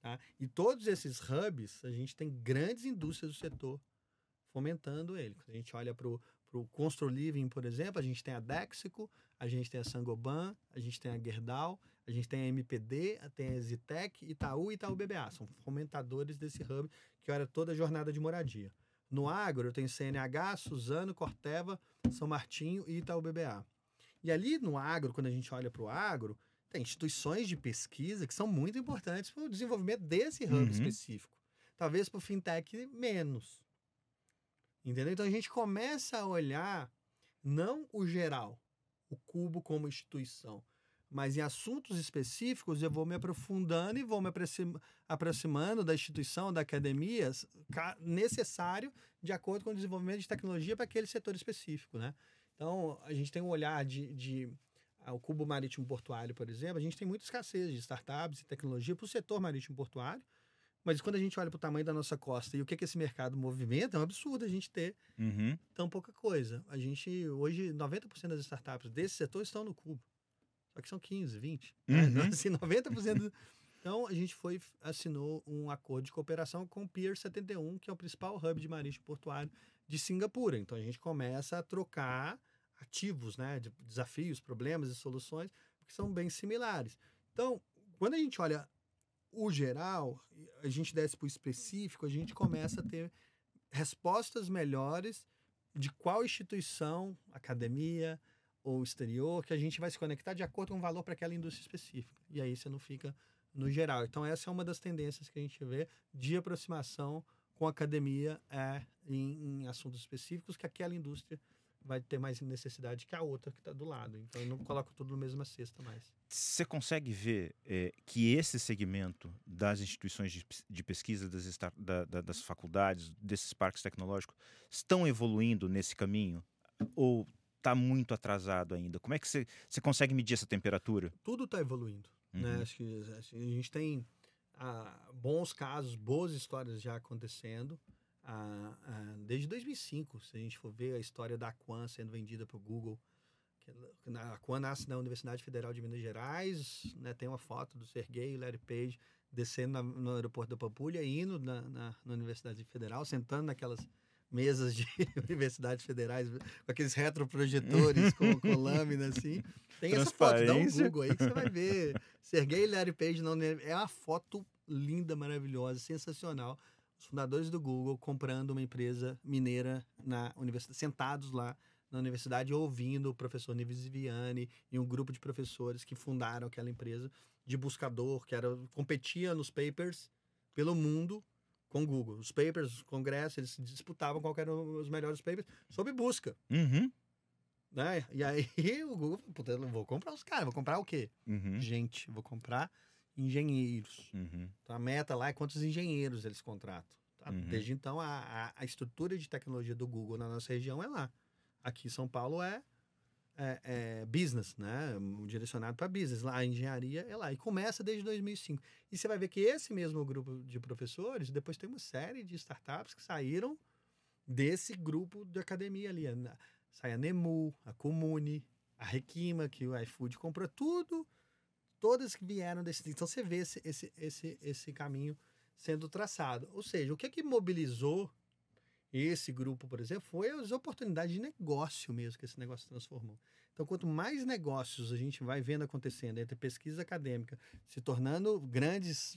Tá? E todos esses hubs, a gente tem grandes indústrias do setor fomentando ele. Quando a gente olha para o Constru Living, por exemplo, a gente tem a Dexico, a gente tem a Sangoban, a gente tem a Gerdau, a gente tem a MPD, tem a Zitec, Itaú e Itaú BBA. São fomentadores desse hub que olha toda a jornada de moradia. No agro, eu tenho CNH, Suzano, Corteva, São Martinho e Itaú BBA. E ali no agro, quando a gente olha para o agro, tem instituições de pesquisa que são muito importantes para o desenvolvimento desse hub Uhum. específico. Talvez para o fintech menos. Entendeu? Então a gente começa a olhar não o geral, o cubo como instituição, mas em assuntos específicos eu vou me aprofundando e vou me aproxima- aproximando da instituição, da academia, necessário de acordo com o desenvolvimento de tecnologia para aquele setor específico, né? Então, a gente tem um olhar de, de ah, o cubo marítimo portuário, por exemplo, a gente tem muita escassez de startups e tecnologia para o setor marítimo portuário, mas quando a gente olha para o tamanho da nossa costa e o que, que esse mercado movimenta, é um absurdo a gente ter Uhum. tão pouca coisa. A gente, hoje, 90% das startups desse setor estão no cubo. Que são 15, 20. né? Uhum. Então, assim, 90%. do- (laughs) Então, a gente foi, assinou um acordo de cooperação com o Pier 71, que é o principal hub de marítimo portuário de Singapura. Então, a gente começa a trocar ativos, né? De desafios, problemas e soluções, que são bem similares. Então, quando a gente olha o geral, a gente desce para o específico, a gente começa a ter respostas melhores de qual instituição, academia ou exterior, que a gente vai se conectar de acordo com o valor para aquela indústria específica. E aí você não fica no geral. Então, essa é uma das tendências que a gente vê de aproximação com a academia é, em, em assuntos específicos que aquela indústria vai ter mais necessidade que a outra que está do lado. Então eu não coloco tudo na mesma cesta mais. Você consegue ver é, que esse segmento das instituições de, de pesquisa, das, da, da, das faculdades, desses parques tecnológicos, estão evoluindo nesse caminho? Ou está muito atrasado ainda? Como é que você, você consegue medir essa temperatura? Tudo está evoluindo. Né? Uhum. Né? Acho que a gente tem ah, bons casos, boas histórias já acontecendo. Ah, ah, desde 2005, se a gente for ver a história da Quan sendo vendida para o Google, a Quan nasce na Universidade Federal de Minas Gerais, né, tem uma foto do Sergei e Larry Page descendo na, no aeroporto da Pampulha indo na, na, na, Universidade Federal, sentando naquelas mesas de (laughs) universidades federais, com aqueles retroprojetores com, com (laughs) lâmina assim. Tem essa foto, dá um Google aí que você vai (laughs) ver. Sergei e Larry Page na, é uma foto linda, maravilhosa, sensacional os fundadores do Google comprando uma empresa mineira na universidade, sentados lá na universidade ouvindo o professor Nives Viviani e um grupo de professores que fundaram aquela empresa de buscador que era competia nos papers pelo mundo com o Google. Os papers, os congressos, eles disputavam qual eram os melhores papers sobre busca. Uhum. Né? E aí (laughs) o Google, puta, eu vou comprar os caras, vou comprar o quê? Uhum. Gente, vou comprar engenheiros. Uhum. Então a meta lá é quantos engenheiros eles contratam. Tá? Uhum. Desde então, a, a, a, estrutura de tecnologia do Google na nossa região é lá. Aqui em São Paulo é, é, é business, né? Direcionado para business. A engenharia é lá. E começa desde 2005. E você vai ver que esse mesmo grupo de professores, depois tem uma série de startups que saíram desse grupo de academia ali. Sai a Nemu, a Comune, a Requima, que o iFood comprou, tudo todas que vieram desse. Então você vê esse, esse, esse, esse caminho sendo traçado. Ou seja, o que é que mobilizou esse grupo, por exemplo, foi as oportunidades de negócio mesmo que esse negócio transformou. Então, quanto mais negócios a gente vai vendo acontecendo entre pesquisa acadêmica, se tornando grandes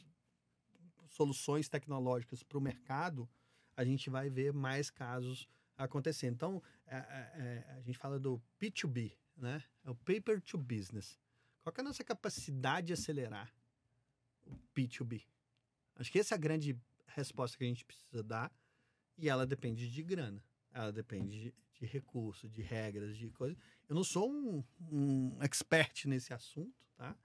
soluções tecnológicas para o mercado, a gente vai ver mais casos acontecendo. Então, a, a, a, gente fala do P2B, né? É o Paper to Business. Qual é a nossa capacidade de acelerar o P2B? Acho que essa é a grande resposta que a gente precisa dar e ela depende de grana. Ela depende de, de recursos, de regras, de coisas. Eu não sou um, um expert nesse assunto, tá?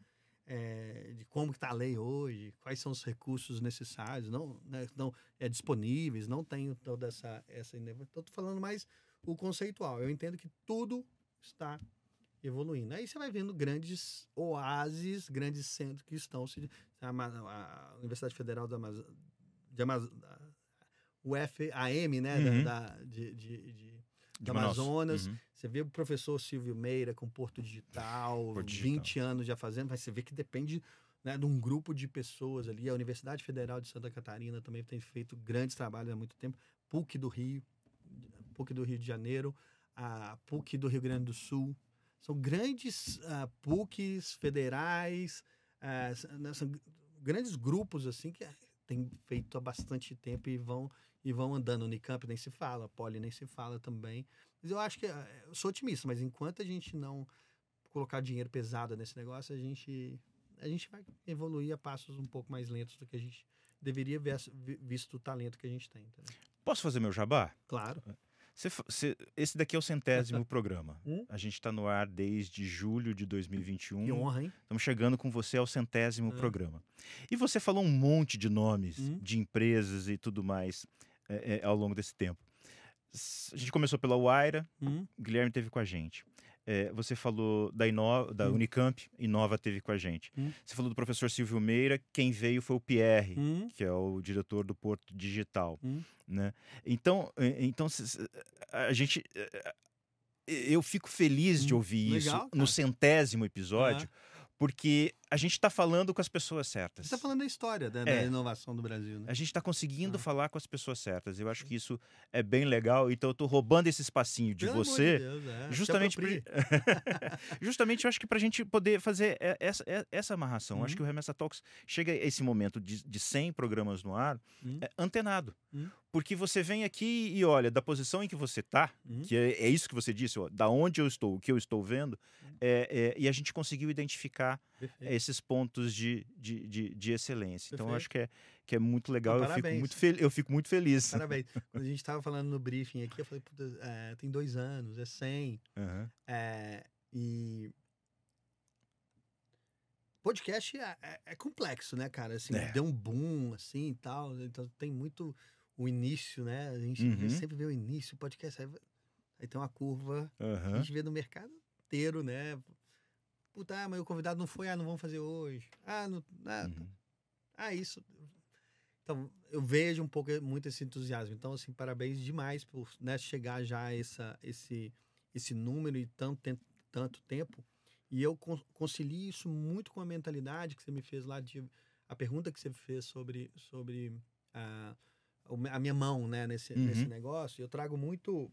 É, de como está a lei hoje, quais são os recursos necessários, não, né, não é disponíveis, não tenho toda essa essa estou falando mais o conceitual. Eu entendo que tudo está evoluindo. Aí você vai vendo grandes oásis, grandes centros que estão se. A, a Universidade Federal da Amaz... Amaz... UFAM, né? Uhum. Da, da, de, de, de, Amazonas. Uhum. Você vê o professor Silvio Meira com Porto Digital, Porto 20 Digital. anos já fazendo, mas você vê que depende né, de um grupo de pessoas ali. A Universidade Federal de Santa Catarina também tem feito grandes trabalhos há muito tempo. PUC do Rio, PUC do Rio de Janeiro, a PUC do Rio Grande do Sul, são grandes uh, PUCs federais, uh, são grandes grupos assim que têm feito há bastante tempo e vão e vão andando. Unicamp nem se fala, Poli nem se fala também. Mas eu acho que eh, eu sou otimista, mas enquanto a gente não colocar dinheiro pesado nesse negócio, a gente a gente vai evoluir a passos um pouco mais lentos do que a gente deveria ver, visto o talento que a gente tem. Entendeu? Posso fazer meu jabá? Claro. Cê, cê, esse daqui é o centésimo (laughs) programa. Hum? A gente está no ar desde julho de 2021. Que honra, hein? Estamos chegando com você ao centésimo ah. programa. E você falou um monte de nomes hum? de empresas e tudo mais é, é, ao longo desse tempo. A gente começou pela Waira, hum? Guilherme teve com a gente. É, você falou da, Inova, da hum. Unicamp, Inova teve com a gente. Hum. Você falou do professor Silvio Meira, quem veio foi o Pierre, que é o diretor do Porto Digital. Né? Então, então a gente. Eu fico feliz de ouvir isso no centésimo episódio, porque a gente está falando com as pessoas certas. Você está falando da história da, é. da, inovação do Brasil, né? A gente está conseguindo ah. falar com as pessoas certas. Eu acho que isso é bem legal. Então eu estou roubando esse espacinho de Pelo você, de Deus, é. justamente, pra... (laughs) justamente eu acho que para a gente poder fazer essa, essa amarração. Uhum. Acho que o Remessa Talks chega a esse momento de, de 100 programas no ar uhum. é, antenado. Uhum. Porque você vem aqui e olha, da posição em que você está, uhum. que é, é, isso que você disse, ó, da onde eu estou, o que eu estou vendo, uhum. é, é, e a gente conseguiu identificar Perfeito nesses pontos de, de, de, de excelência. Então, eu Perfeito. acho que é, que é muito legal. Não, eu, fico muito fel- eu fico muito feliz. Parabéns. Quando a gente estava falando no briefing aqui, eu falei, "Puta, é, tem dois anos, é 100. Aham. É, e. Podcast é, é- é complexo, né, cara? Assim, É. deu um boom, assim e tal. Então tem muito o início, né? A gente, a Uhum. sempre vê o início, o podcast. Aí, aí tem uma curva a Aham. gente vê no mercado inteiro, né? Puta, ah, mas o convidado não foi, ah, não vamos fazer hoje. Ah, não, ah, Uhum. ah, isso. Então, eu vejo um pouco, muito esse entusiasmo. Então, assim, parabéns demais por né, chegar já a essa, esse, esse número e tanto, tanto tempo. E eu con- concilio isso muito com a mentalidade que você me fez lá, de, a pergunta que você fez sobre, sobre a, a minha mão né, nesse, Uhum. nesse negócio. Eu trago muito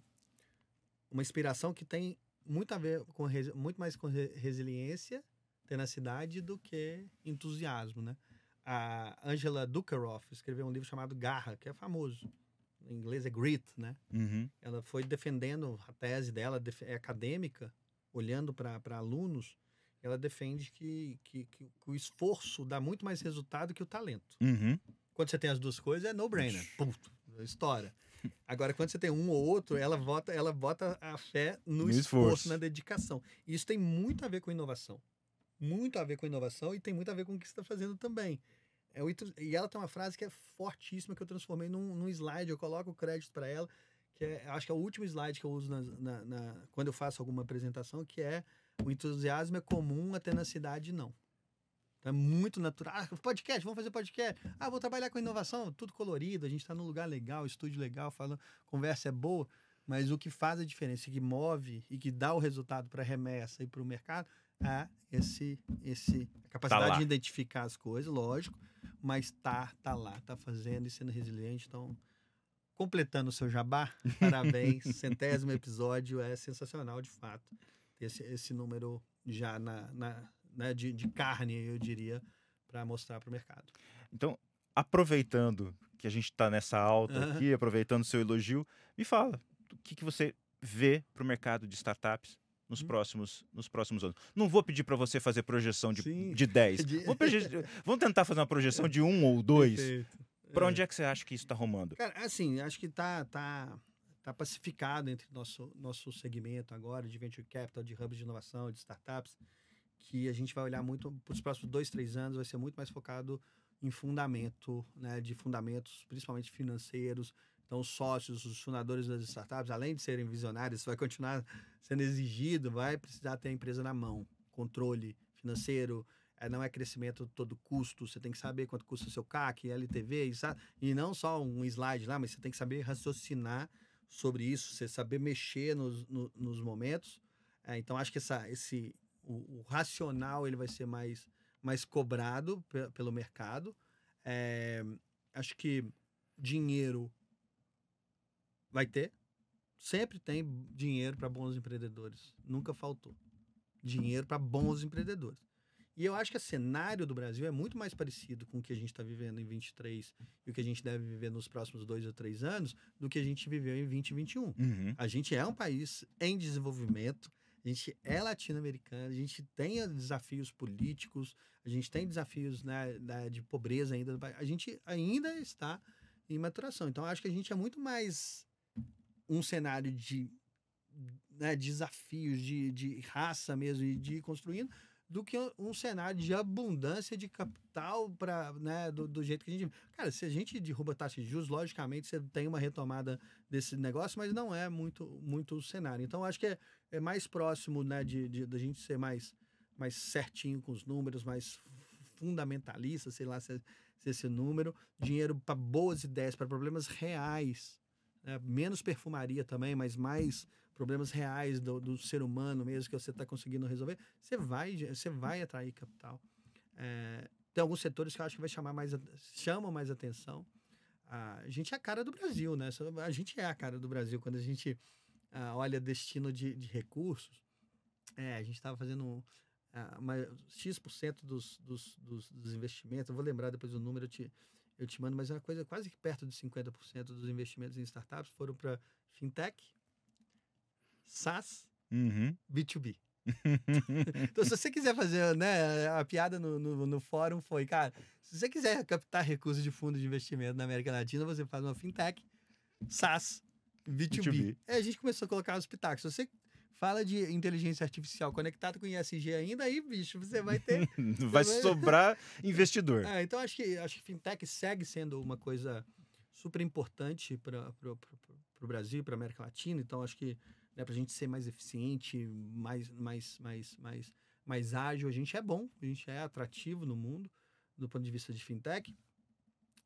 uma inspiração que tem muito a ver com muito mais com re- resiliência, tenacidade do que entusiasmo, né? A Angela Dukaroff escreveu um livro chamado Garra, que é famoso. Em inglês é Grit, né? Uhum. Ela foi defendendo a tese dela, é acadêmica, olhando para alunos. Ela defende que, que, que o esforço dá muito mais resultado que o talento. Uhum. Quando você tem as duas coisas, é no-brainer. Pum, estoura. Agora, quando você tem um ou outro, ela bota, ela bota a fé no, No esforço, esforço. na dedicação. E isso tem muito a ver com inovação. Muito a ver com inovação e tem muito a ver com o que você está fazendo também. É e ela tem uma frase que é fortíssima, que eu transformei num, num slide, eu coloco o crédito para ela, que é, acho que é o último slide que eu uso na, na- na- quando eu faço alguma apresentação, que é o entusiasmo é comum, a tenacidade não. Então é muito natural. Ah, podcast, vamos fazer podcast. Ah, vou trabalhar com inovação, tudo colorido, a gente está num lugar legal, estúdio legal, falando, conversa é boa, mas o que faz a diferença, que move e que dá o resultado para a remessa e para o mercado, é esse, esse a capacidade lá. de identificar as coisas, lógico, mas tá, tá lá, tá fazendo e sendo resiliente. Então, completando o seu jabá, (laughs) parabéns, centésimo episódio, é sensacional de fato. ter Esse, esse número já na, na né, de, de carne, eu diria, para mostrar para o mercado. Então, aproveitando que a gente está nessa alta Aham. aqui, aproveitando o seu elogio, me fala, o que, que você vê para o mercado de startups nos, Hum. próximos, nos próximos anos? Não vou pedir para você fazer projeção de, Sim. de 10. (laughs) De- (laughs) Vamos, tentar fazer uma projeção de um ou dois. Para É. onde é que você acha que isso está arrumando? Cara, assim, acho que tá, tá, tá pacificado entre nosso, nosso segmento agora de venture capital, de hubs de inovação, de startups, que a gente vai olhar muito para os próximos dois, três anos, vai ser muito mais focado em fundamento, né, de fundamentos, principalmente financeiros. Então, os sócios, os fundadores das startups, além de serem visionários, isso vai continuar sendo exigido, vai precisar ter a empresa na mão, controle financeiro, é, não é crescimento todo custo, você tem que saber quanto custa o seu CAC, LTV, e, e não só um slide lá, mas você tem que saber raciocinar sobre isso, você saber mexer nos, no- nos momentos. É, então, acho que essa, esse, o, o racional ele vai ser mais, mais cobrado pe- pelo mercado. É, acho que dinheiro vai ter. Sempre tem dinheiro para bons empreendedores. Nunca faltou. Dinheiro para bons empreendedores. E eu acho que o cenário do Brasil é muito mais parecido com o que a gente está vivendo em 23 e o que a gente deve viver nos próximos dois ou três anos do que a gente viveu em 2021. Uhum. A gente é um país em desenvolvimento, a gente é latino-americano, a gente tem desafios políticos, a gente tem desafios né, de pobreza ainda. A gente ainda está em maturação. Então, acho que a gente é muito mais um cenário de né, desafios, de, de raça mesmo, e de ir construindo, do que um cenário de abundância de capital para né, do, do jeito que a gente. Cara, se a gente derruba a taxa de juros, logicamente você tem uma retomada desse negócio, mas não é muito, muito o cenário. Então, acho que é, é mais próximo né, de, de, da gente ser mais, mais certinho com os números, mais fundamentalista, sei lá se, é- se é esse número. Dinheiro para boas ideias, para problemas reais. né, menos perfumaria também, mas mais problemas reais do, do ser humano mesmo que você está conseguindo resolver, você vai, você vai atrair capital. É, tem alguns setores que eu acho que vai chamar mais, chamam mais atenção. A gente é a cara do Brasil, né? A gente é a cara do Brasil quando a gente ah, olha destino de, de recursos. É, a gente estava fazendo ah, uma, X% dos, dos, dos, dos investimentos. Eu vou lembrar depois o número, eu te, eu te mando, mas é uma coisa quase que perto de 50% dos investimentos em startups foram para fintech, SaaS, Uhum. B2B. (laughs) então, se você quiser fazer, né, a piada no, no, no, fórum foi, cara, se você quiser captar recursos de fundo de investimento na América Latina, você faz uma fintech, SaaS, B2B. B2B. Aí a gente começou a colocar os pitacos. Se você fala de inteligência artificial conectada com ISG ainda, aí, bicho, você vai ter. (laughs) vai, vai (laughs) sobrar investidor. É, então, acho que, acho que fintech segue sendo uma coisa super importante para o Brasil, para a América Latina. Então, acho que né, para a gente ser mais eficiente, mais, mais, mais, mais, mais ágil, a gente é bom, a gente é atrativo no mundo, do ponto de vista de fintech.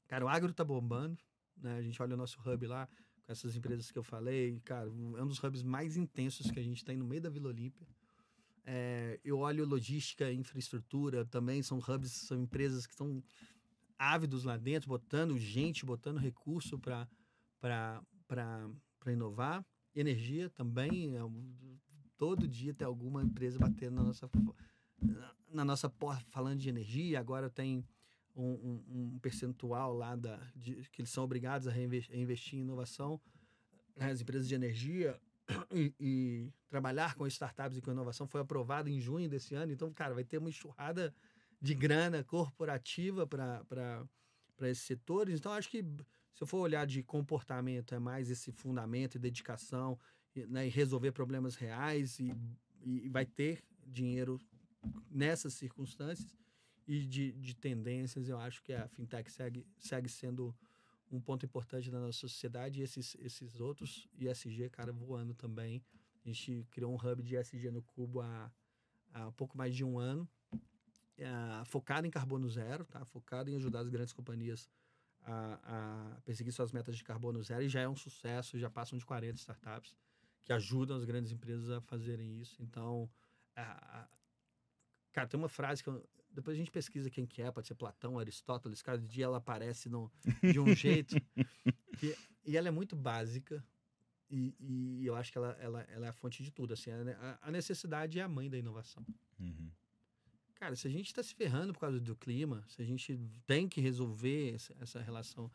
Cara, o agro tá bombando, né? A gente olha o nosso hub lá, com essas empresas que eu falei, cara, é um dos hubs mais intensos que a gente tem no meio da Vila Olímpia. É, eu olho logística, infraestrutura, também são hubs, são empresas que estão ávidos lá dentro, botando gente, botando recurso para inovar. Energia também, é todo dia tem alguma empresa batendo na nossa, na nossa porta falando de energia. Agora tem um, um, um percentual lá da, de, que eles são obrigados a, reinvestir, a investir em inovação, né, as empresas de energia, e, e, trabalhar com startups e com inovação foi aprovado em junho desse ano. Então, cara, vai ter uma enxurrada de grana corporativa para esses setores. Então, acho que se eu for olhar de comportamento, é mais esse fundamento e dedicação né, e resolver problemas reais e, e vai ter dinheiro nessas circunstâncias e de, de tendências, eu acho que a fintech segue, segue sendo um ponto importante da nossa sociedade e esses, esses outros ISG, cara, voando também. A gente criou um hub de ISG no Cubo há, há pouco mais de um ano, é, focado em carbono zero, tá? focado em ajudar as grandes companhias a, a, perseguir suas metas de carbono zero e já é um sucesso, já passam de 40 startups que ajudam as grandes empresas a fazerem isso. Então, a, cara, tem uma frase que eu, depois a gente pesquisa quem que é, pode ser Platão, Aristóteles, cada dia ela aparece no, de um jeito. (laughs) Que, e ela é muito básica. E, e, eu acho que ela, ela, ela é a fonte de tudo. Assim, a, a necessidade é a mãe da inovação. Uhum. Cara, se a gente está se ferrando por causa do clima, se a gente tem que resolver essa, relação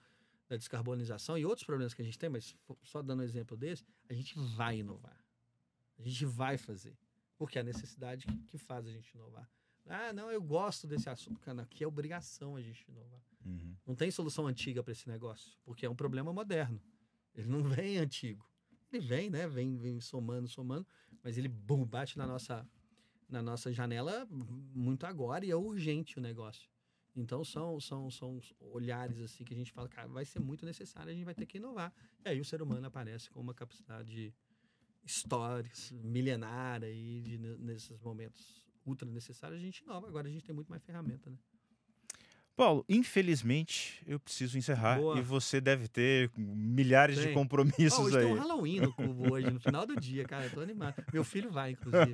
da descarbonização e outros problemas que a gente tem, mas só dando um exemplo desse, a gente vai inovar. A gente vai fazer. Porque é a necessidade que, que faz a gente inovar. Ah, não, eu gosto desse assunto. Cara, aqui é obrigação a gente inovar. Uhum. Não tem solução antiga para esse negócio, porque é um problema moderno. Ele não vem antigo. Ele vem, né? Vem, vem somando, somando, mas ele bum, bate na nossa, na nossa janela muito agora e é urgente o negócio. Então são, são, são olhares assim que a gente fala, cara, vai ser muito necessário, a gente vai ter que inovar. E aí o ser humano aparece com uma capacidade histórica, milenar aí de, nesses momentos ultra necessário, a gente inova. Agora a gente tem muito mais ferramenta, né? Paulo, infelizmente eu preciso encerrar Boa. e você deve ter milhares de compromissos oh, hoje aí. Tem um Halloween no cubo hoje, no final do dia, cara. Eu tô animado. Meu filho vai, inclusive.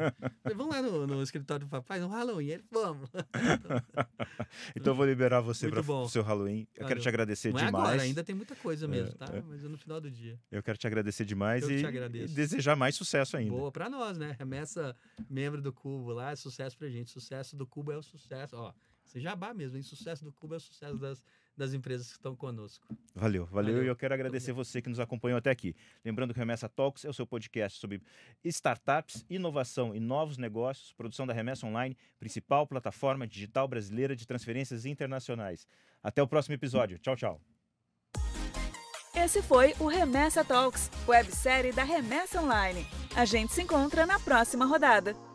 vamos lá no, no, escritório do papai, no Halloween. Ele, vamos. (laughs) então eu vou liberar você para o seu Halloween. Eu Valeu. quero te agradecer Não demais. É agora, ainda tem muita coisa mesmo, é, tá? É. Mas é no final do dia. Eu quero te agradecer demais eu e, desejar mais sucesso ainda. Boa para nós, né? Remessa membro do Cubo lá, é sucesso pra gente. Sucesso do Cubo é o sucesso. Ó, esse jabá mesmo, o sucesso do Cuba é o sucesso das, das empresas que estão conosco. Valeu, valeu, E eu quero agradecer você que nos acompanhou até aqui. Lembrando que o Remessa Talks é o seu podcast sobre startups, inovação e novos negócios, produção da Remessa Online, principal plataforma digital brasileira de transferências internacionais. Até o próximo episódio. Tchau, tchau. Esse foi o Remessa Talks, websérie da Remessa Online. A gente se encontra na próxima rodada.